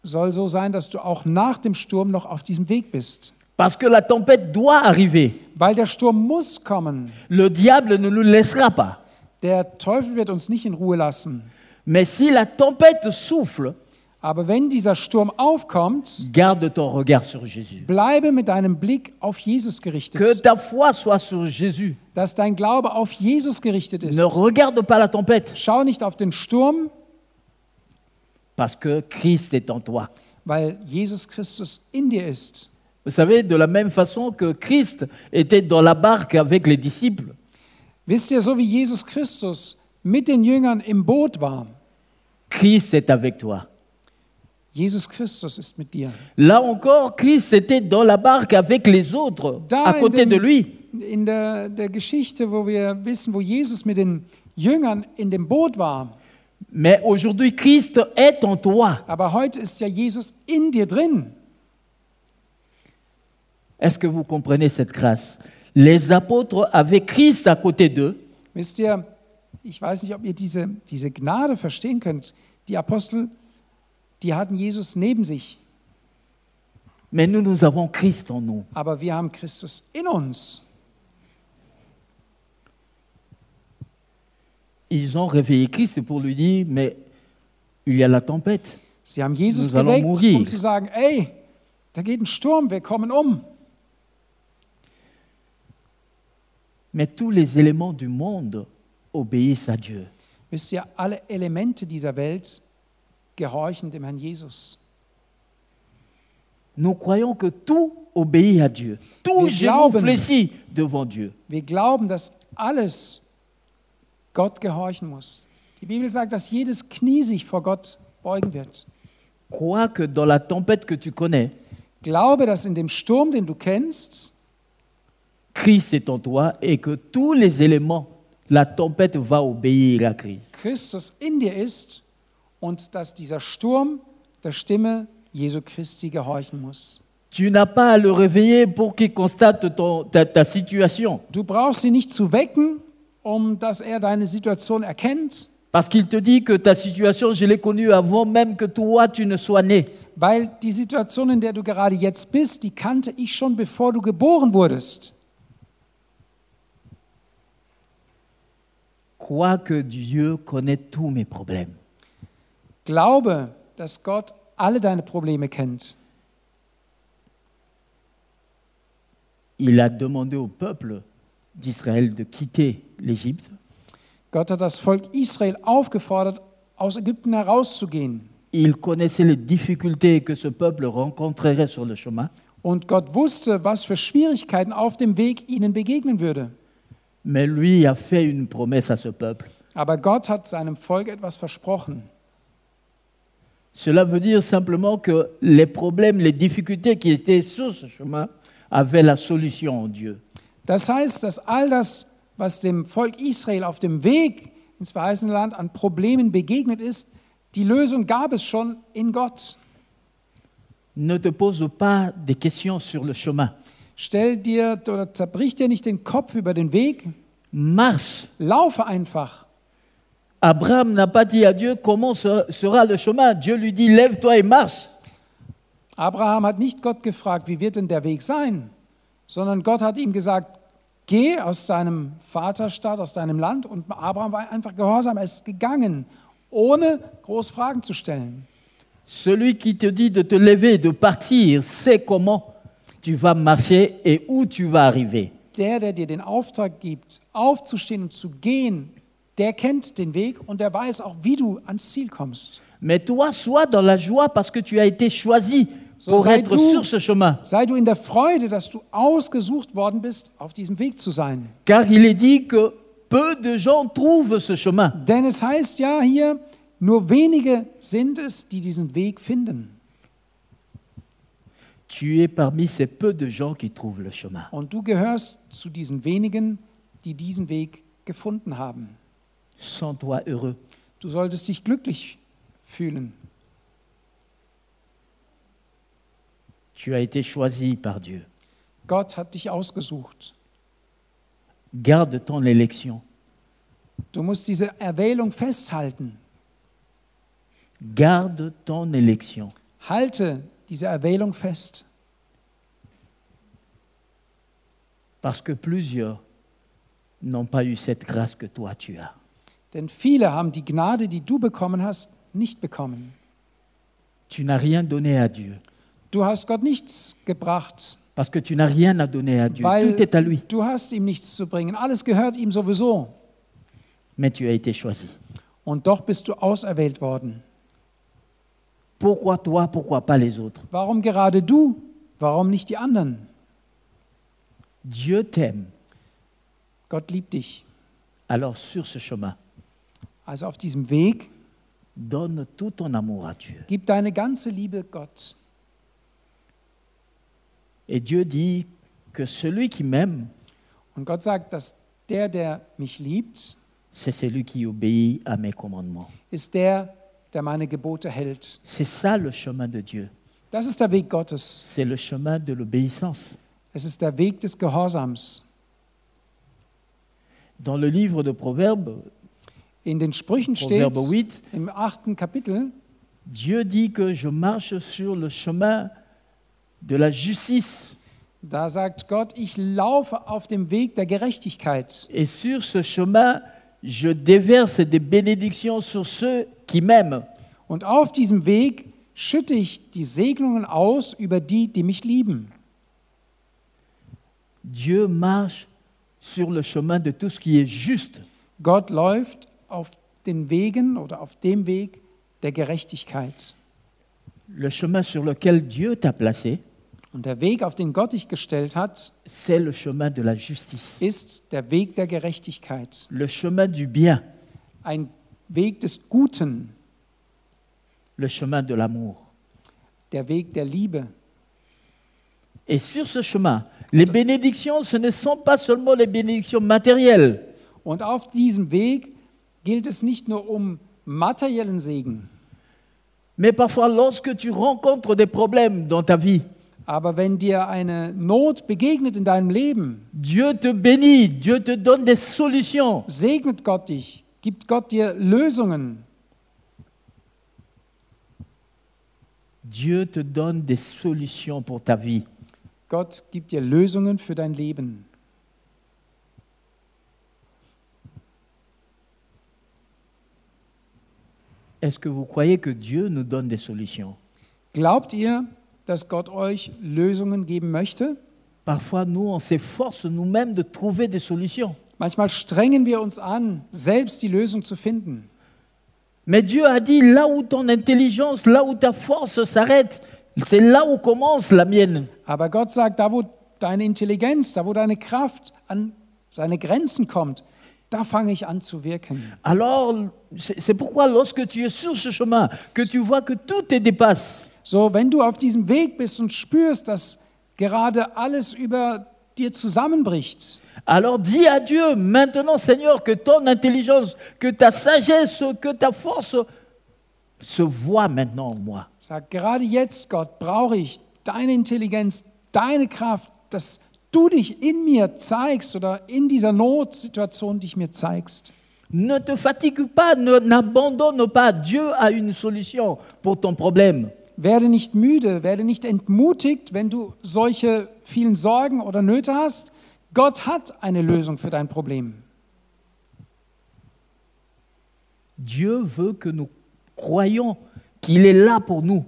soll so sein, dass du auch nach dem Sturm noch auf diesem Weg bist. Parce que la tempête doit arriver. Weil der Sturm muss kommen. Le diable ne nous laissera pas. Der Teufel wird uns nicht in Ruhe lassen. Mais si la tempête souffle, Aber wenn dieser Sturm aufkommt, garde ton regard sur Jésus. bleibe mit deinem Blick auf Jesus Que ta foi soit sur Jésus. Dass dein Glaube auf Jesus gerichtet ist. Ne regarde pas la tempête, Schau nicht auf den Sturm, parce que Christ est en toi. weil Jesus Christus in dir ist. Vous savez, de la même façon que Christ était dans la barque avec les disciples, Wisst ihr, so wie Jesus Christus mit den Jüngern im Boot war, Christ est avec toi. Jesus Christus ist mit dir. Là encore, Christ était dans la barque avec les autres, Da à in côté dem- de lui. In der, der Geschichte, wo wir wissen, wo Jesus mit den Jüngern in dem Boot war, Mais aujourd'hui, Christ est en toi. aber heute ist ja Jesus in dir drin. Est-ce que vous comprenez cette grâce? Les apôtres avaient Christ à côté d'eux, Wisst ihr, ich weiß nicht, ob ihr diese, diese Gnade verstehen könnt. Die Apostel, die hatten Jesus neben sich, mais nous, nous avons Christ en nous. aber wir haben Christus in uns. Ils ont réveillé Christ pour lui dire, mais il y a la tempête. Sie haben Jesus Nous geweckt, um zu sagen, ey, da geht ein Sturm, wir kommen um. Mais tous les éléments du monde obéissent à Dieu. Wisst ihr, alle Elemente dieser Welt gehorchen dem Herrn Jesus. Nous croyons que tout obéit à Dieu. Tout Wir genou fléchit devant Dieu. Wir glauben, dass alles Gott gehorchen muss. Die Bibel sagt, dass jedes Knie sich vor Gott beugen wird. Crois que dans la tempête que tu connais, Glaube, dass in dem Sturm, den du kennst, Christ est en toi et que tous les éléments, la tempête va obéir à Christ. Christus in dir ist und dass dieser Sturm der Stimme Jesu Christi gehorchen muss. Tu n'as pas à le réveiller pour qu'il constate ton- ta, ta situation, Du brauchst ihn nicht zu wecken, um dass er deine Situation erkennt, parce qu'il te dit que ta situation, je l'ai connue avant même que toi, tu ne sois né. weil die Situation, in der du gerade jetzt bist, die kannte ich schon bevor du geboren wurdest. Crois que Dieu connaît tous mes problèmes. Glaube, dass Gott alle deine Probleme kennt. Il a demandé au peuple d'Israël de quitter l'Égypte. Gott hat das Volk Israel aufgefordert, aus Ägypten herauszugehen. Il connaissait les difficultés que ce peuple rencontrerait sur le chemin, Und Gott wusste, was für Schwierigkeiten auf dem Weg ihnen begegnen würde. Mais lui a fait une promesse à ce peuple. Aber Gott hat seinem Volk etwas versprochen. Cela veut dire simplement que les problèmes, les difficultés qui étaient sur ce chemin avaient la solution en Dieu. Das heißt, dass all das, was dem Volk Israel auf dem Weg ins verheißene Land an Problemen begegnet ist, die Lösung gab es schon in Gott. Ne te pose pas des questions sur le chemin. Stell dir oder zerbrich dir nicht den Kopf über den Weg, Marche. laufe einfach. Abraham n'a pas dit à Dieu comment se- sera le chemin. Dieu lui dit, lève-toi et marche. Abraham hat nicht Gott gefragt, wie wird denn der Weg sein, sondern Gott hat ihm gesagt, geh aus deinem Vaterstadt, aus deinem Land. Und Abraham war einfach gehorsam, er ist gegangen, ohne groß Fragen zu stellen. Celui qui te dit de te lever, de partir, sait comment tu vas marcher et où tu vas arriver. Der, der dir den Auftrag gibt, aufzustehen und zu gehen, der kennt den Weg und der weiß auch, wie du ans Ziel kommst. Mais toi, sois dans la joie parce que tu as été choisi So pour sei être du- sur ce chemin. Sei du in der Freude, dass du ausgesucht worden bist, auf diesem Weg zu sein. Car il est dit que peu de gens trouvent ce chemin. Denn es heißt ja hier, nur wenige sind es, die diesen Weg finden. Tu es parmi ces peu de gens qui trouvent le chemin. Und du gehörst zu diesen wenigen, die diesen Weg gefunden haben. Sens-toi heureux. Du solltest dich glücklich fühlen. Tu as été choisi par Dieu. Gott hat dich ausgesucht. Garde ton élection. Du musst diese Erwählung festhalten. Garde ton élection. Halte diese Erwählung fest. Parce que plusieurs n'ont pas eu cette grâce que toi tu as. Denn viele haben die Gnade, die du bekommen hast, nicht bekommen. Tu n'as rien donné à Dieu. Du hast Gott nichts gebracht, Parce que tu n'as rien à donner à Dieu. weil Tout est à lui. du hast ihm nichts zu bringen. Alles gehört ihm sowieso. Mais tu as été choisi. Und doch bist du auserwählt worden. Pourquoi toi Pourquoi pas les autres Warum gerade du? Warum nicht die anderen? Dieu t'aime. Gott liebt dich. Alors sur ce chemin, Also auf diesem Weg, donne tout ton amour à Dieu. gib deine ganze Liebe Gott. Et Dieu dit que celui qui m'aime, Und Gott sagt, dass der, der mich liebt, c'est celui qui obéit à mes commandements. ist der, der meine Gebote hält. C'est ça le chemin de Dieu. Das ist der Weg Gottes. C'est le chemin de l'obéissance. Es ist der Weg des Gehorsams. Dans le livre de Proverbes, In den Sprüchen steht, Proverbe 8, im achten Kapitel, Dieu dit que je marche sur le chemin de la justice. da sagt Gott, ich laufe auf dem Weg der Gerechtigkeit. Et sur ce chemin, je déverse des bénédictions sur ceux qui m'aiment. Und auf diesem Weg schütte ich die Segnungen aus über die, die mich lieben. Dieu marche sur le chemin de tout ce qui est juste. Gott läuft auf den Wegen oder auf dem Weg der Gerechtigkeit. Le chemin sur lequel Dieu t'a placé, Und der Weg, auf den Gott dich gestellt hat, c'est le chemin de la justice, ist der Weg der Gerechtigkeit. le chemin du bien. Ein Weg des Guten, le chemin de l'amour. der Weg der Liebe. Et sur ce chemin, les bénédictions, ce ne sont pas seulement les bénédictions matérielles, Und auf diesem Weg gilt es nicht nur um materiellen Segen, mais parfois lorsque tu rencontres des problèmes dans ta vie, aber wenn dir eine Not begegnet in deinem Leben, Dieu te bénit, Dieu te donne des solutions. segnet Gott dich, gibt Gott dir Lösungen. Dieu te donne des solutions pour ta vie. Gott gibt dir Lösungen für dein Leben. Est-ce que vous croyez que Dieu nous donne des solutions Glaubt ihr, dass Gott euch Lösungen geben möchte? Parfois, nous, on s'efforce nous-mêmes de trouver des solutions. Manchmal strengen wir uns an, selbst die Lösung zu finden. Mais Dieu a dit, là où ton intelligence, là où ta force s'arrête, c'est là où commence la mienne. Aber Gott sagt, da wo deine Intelligenz, da wo deine Kraft an seine Grenzen kommt, da fange ich an zu wirken. Alors, c'est pourquoi lorsque tu es sur ce chemin, que tu vois que tout te dépasse, So, wenn du auf diesem Weg bist und spürst, dass gerade alles über dir zusammenbricht, alors dis à Dieu, maintenant Seigneur, que ton intelligence, que ta sagesse, que ta force se voient maintenant en moi. sag gerade jetzt, Gott, brauche ich deine Intelligenz, deine Kraft, dass du dich in mir zeigst oder in dieser Notsituation dich mir zeigst. Ne te fatigue pas, ne- n'abandonne pas. Dieu a une solution pour ton problème. Werde nicht müde, werde nicht entmutigt, wenn du solche vielen Sorgen oder Nöte hast. Gott hat eine Lösung für dein Problem. Dieu veut que nous croyions qu'il est là pour nous.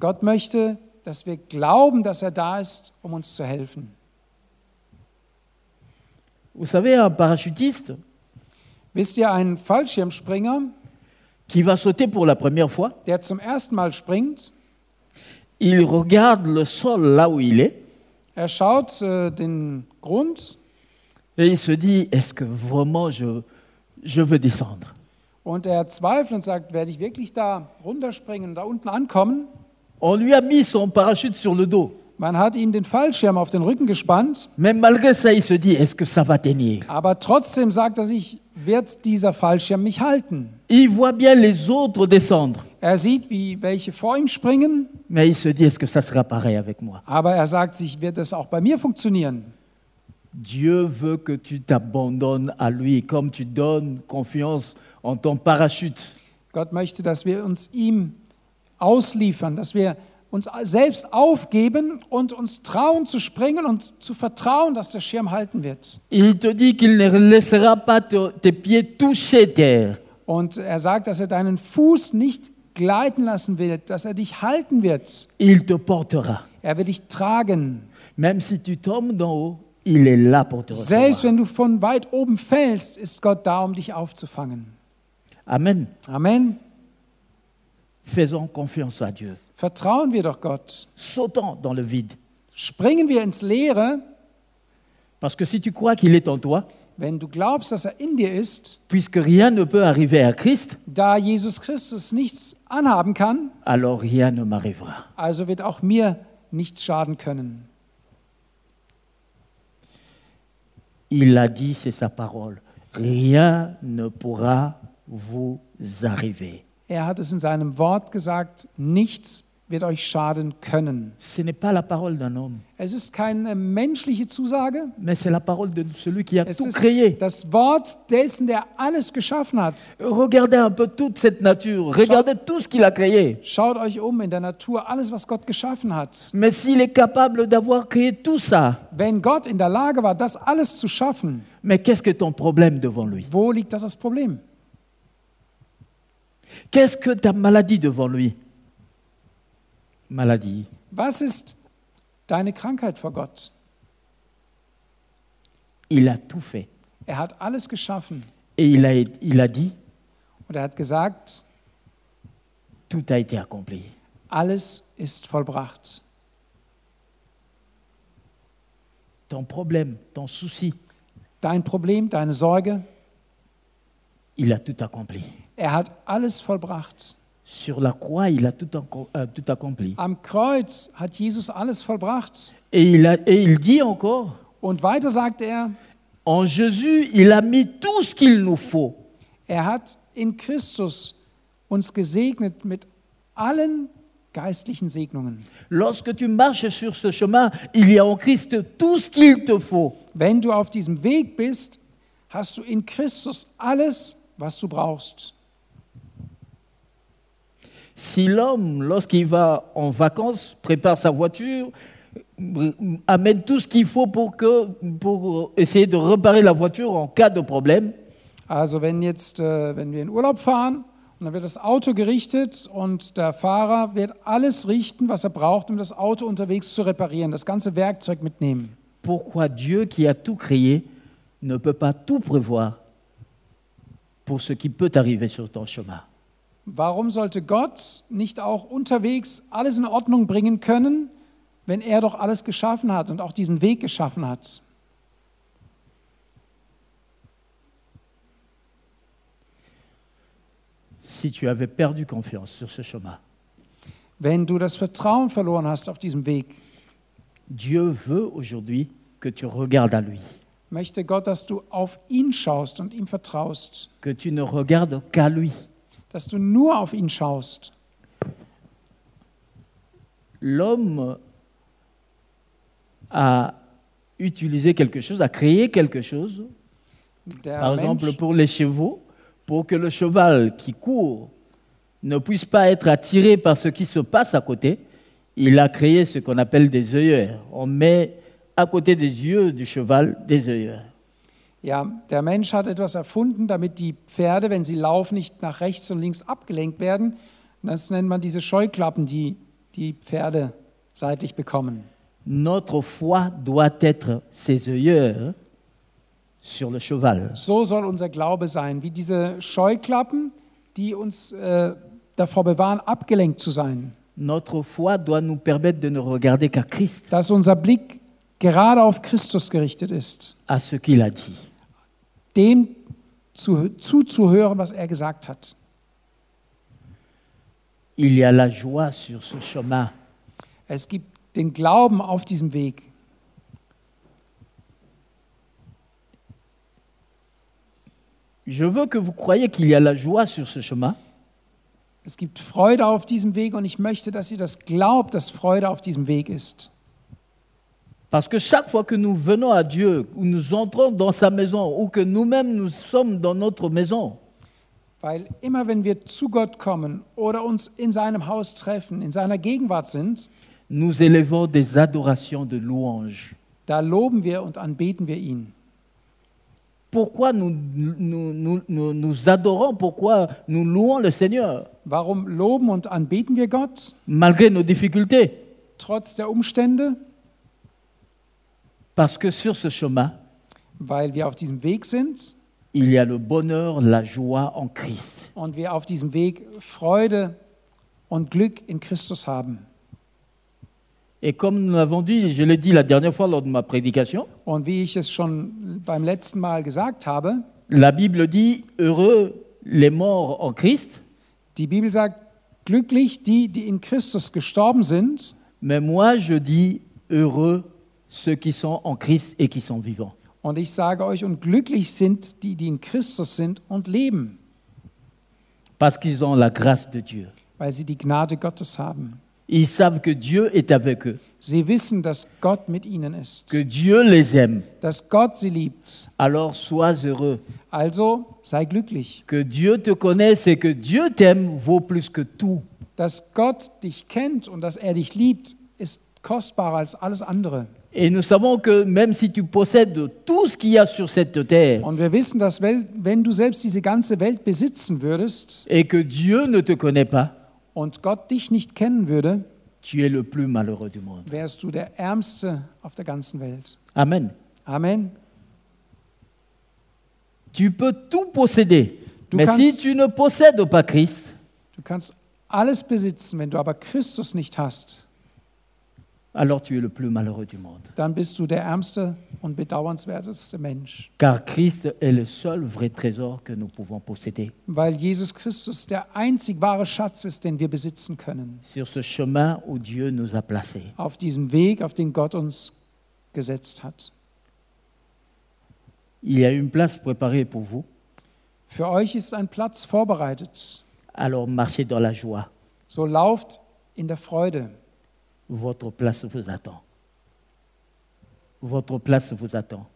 Gott möchte, dass wir glauben, dass er da ist, um uns zu helfen. Vous savez, un parachutiste Wisst ihr, ein Fallschirmspringer, qui va sauter pour la première fois, der zum ersten Mal springt, il regarde le sol là où il est er schaut äh, den Grund et il se dit, est-ce que vraiment je, je veux descendre und er zweifelt und sagt, werde ich wirklich da runterspringen und da unten ankommen? On lui a mis son parachute sur le dos. Man hat ihm den Fallschirm auf den Rücken gespannt, Mais malgré ça, il se dit, est-ce que ça va tenir aber trotzdem sagt er sich, wird dieser Fallschirm mich halten? Il voit bien les autres descendre, Er sieht, wie welche vor ihm springen, mais il se dit, est-ce que ça sera pareil avec moi aber er sagt sich, wird es auch bei mir funktionieren? Dieu veut que tu t'abandonnes à lui, comme tu donnes confiance en ton parachute. Gott möchte, dass wir uns ihm ausliefern, dass wir uns selbst aufgeben und uns trauen zu springen und zu vertrauen, dass der Schirm halten wird. Il te dit qu'il ne laissera pas te- tes pieds toucher terre. Und er sagt, dass er deinen Fuß nicht gleiten lassen wird, dass er dich halten wird. Il te portera. Er wird dich tragen. Même si tu tombes d'en haut, il est là pour te Selbst wenn du von weit oben fällst, ist Gott da, um dich aufzufangen. Amen. Amen. Faisons confiance à Dieu. Vertrauen wir doch Gott. Sautons dans le vide. Springen wir ins Leere, Parce que si tu crois qu'il est en toi, wenn du glaubst, dass er in dir ist, puisque rien ne peut arriver à Christ, da Jesus Christus nichts anhaben kann, alors rien ne m'arrivera. also wird auch mir nichts schaden können. Il a dit, c'est sa parole, rien ne pourra vous arriver. Er hat es in seinem Wort gesagt, nichts wird euch schaden können. Es ist keine menschliche Zusage, es ist das Wort dessen, der alles geschaffen hat. Schaut euch um in der Natur, alles, was Gott geschaffen hat. Wenn Gott in der Lage war, das alles zu schaffen, wo liegt da das Problem? Qu'est-ce que ta maladie devant lui Maladie. Was ist deine Krankheit vor Gott? Il a tout fait. Er hat alles geschaffen Et il a, il a dit, und er hat gesagt, tout a été accompli. alles ist vollbracht. Ton problème, ton souci, Dein Problem, deine Sorge, il a tout accompli. Er hat alles vollbracht. Sur la croix, il a tout, euh, tout accompli. Am Kreuz hat Jesus alles vollbracht. Et il, a- et il dit encore, Und weiter sagt er, en Jésus, il a mis tout ce qu'il nous faut. er hat in Christus uns gesegnet mit allen geistlichen Segnungen. Lorsque tu marches sur ce chemin, il y a en Christ tout ce qu'il te faut. Wenn du auf diesem Weg bist, hast du in Christus alles, was du brauchst. Si l'homme, lorsqu'il va en vacances, prépare sa voiture, amène tout ce qu'il faut pour, que, pour essayer de réparer la voiture en cas de problème, Also wenn jetzt, äh, wenn wir in Urlaub fahren und dann wird das Auto gerichtet und der Fahrer wird alles richten, was er braucht, um das Auto unterwegs zu reparieren, das ganze Werkzeug mitnehmen. pourquoi Dieu qui a tout créé ne peut pas tout prévoir pour ce qui peut arriver sur ton chemin? Warum sollte Gott nicht auch unterwegs alles in Ordnung bringen können, wenn er doch alles geschaffen hat und auch diesen Weg geschaffen hat? Si tu avais perdu confiance sur ce chemin, Wenn du das Vertrauen verloren hast auf diesem Weg, Dieu veut aujourd'hui que tu regardes à lui, möchte Gott, dass du auf ihn schaust und ihm vertraust, que tu ne regardes qu'à lui. Dass du nur auf ihn schaust. L'homme a utilisé quelque chose, a créé quelque chose, Der par exemple pour les chevaux, pour que le cheval qui court ne puisse pas être attiré par ce qui se passe à côté. Il a créé ce qu'on appelle des œillères. On met à côté des yeux du cheval des œillères. Ja, der Mensch hat etwas erfunden, damit die Pferde, wenn sie laufen, nicht nach rechts und links abgelenkt werden. Das nennt man diese Scheuklappen, die die Pferde seitlich bekommen. Notre foi doit être œillères sur le cheval. So soll unser Glaube sein, wie diese Scheuklappen, die uns äh, davor bewahren, abgelenkt zu sein. Notre foi doit nous permettre de ne regarder qu'à Christ, Dass unser Blick gerade auf Christus gerichtet ist, à ce qu'il a dit. Dem zu, zuzuhören, was er gesagt hat. Il y a la joie sur ce chemin. Es gibt den Glauben auf diesem Weg. Je veux que vous croyiez qu'il y a la joie sur ce chemin, Es gibt Freude auf diesem Weg und ich möchte, dass ihr das glaubt, dass Freude auf diesem Weg ist. Parce que chaque fois que nous venons à Dieu, ou nous entrons dans sa maison, ou que nous-mêmes nous sommes dans notre maison, Weil immer wenn wir zu Gott kommen oder uns in seinem Haus treffen, in seiner Gegenwart sind, nous élevons des adorations de louanges. da loben wir und anbeten wir ihn. Pourquoi nous, nous, nous, nous- nous adorons, pourquoi nous louons le Seigneur, Warum loben und anbeten wir Gott? malgré nos difficultés Trotz der Umstände, Parce que sur ce chemin, weil wir auf diesem Weg sind il y a le bonheur, la joie en Christ. und wir auf diesem Weg Freude und Glück in Christus haben. Et comme nous l'avons dit, je l'ai dit la dernière fois lors de ma prédication, Und wie ich es schon beim letzten Mal gesagt habe, la Bible dit heureux les morts en Christ, die Bibel sagt, glücklich die, die in Christus gestorben sind, mais moi je dis heureux ceux qui sont en Christ et qui sont vivants. und ich sage euch, und glücklich sind die, die in Christus sind und leben, Parce qu'ils ont la grâce de Dieu. weil sie die Gnade Gottes haben. Ils savent que Dieu est avec eux, Sie wissen, dass Gott mit ihnen ist, que Dieu les aime. dass Gott sie liebt. Alors sois heureux. Also sei glücklich, Que Dieu te connaisse et que Dieu t'aime vaut plus que tout. dass Gott dich kennt und dass er dich liebt, ist kostbarer als alles andere. Et nous savons que même si tu possèdes tout ce qu'il y a sur cette terre Und wir wissen, dass wel- wenn du selbst diese ganze Welt besitzen würdest et que Dieu ne te connaît pas, und Gott dich nicht kennen würde, tu es le plus malheureux du monde. wärst du der Ärmste auf der ganzen Welt. Amen. Amen. Tu peux tout posséder. Du mais si kannst- tu ne possèdes pas Christ, Du kannst alles besitzen, wenn du aber Christus nicht hast, alors tu es le plus malheureux du monde. dann bist du der ärmste und bedauernswerteste Mensch. Car Christ est le seul vrai trésor que nous pouvons posséder. Weil Jesus Christus der einzig wahre Schatz ist, den wir besitzen können. Sur ce chemin où Dieu nous a placés. Auf diesem Weg, auf den Gott uns gesetzt hat. Il y a une place préparée pour vous, Für euch ist ein Platz vorbereitet. alors marchez dans la joie. So lauft in der Freude. Votre place vous attend. Votre place vous attend.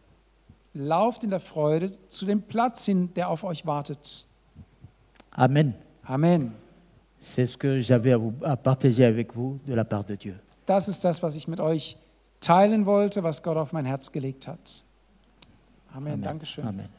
Lauft in der Freude zu dem Platz hin, der auf euch wartet. Amen. Amen. C'est ce que j'avais à, vous- à partager avec vous de la part de Dieu. Das ist das, was ich mit euch teilen wollte, was Gott auf mein Herz gelegt hat. Amen. Amen. Dankeschön. Amen.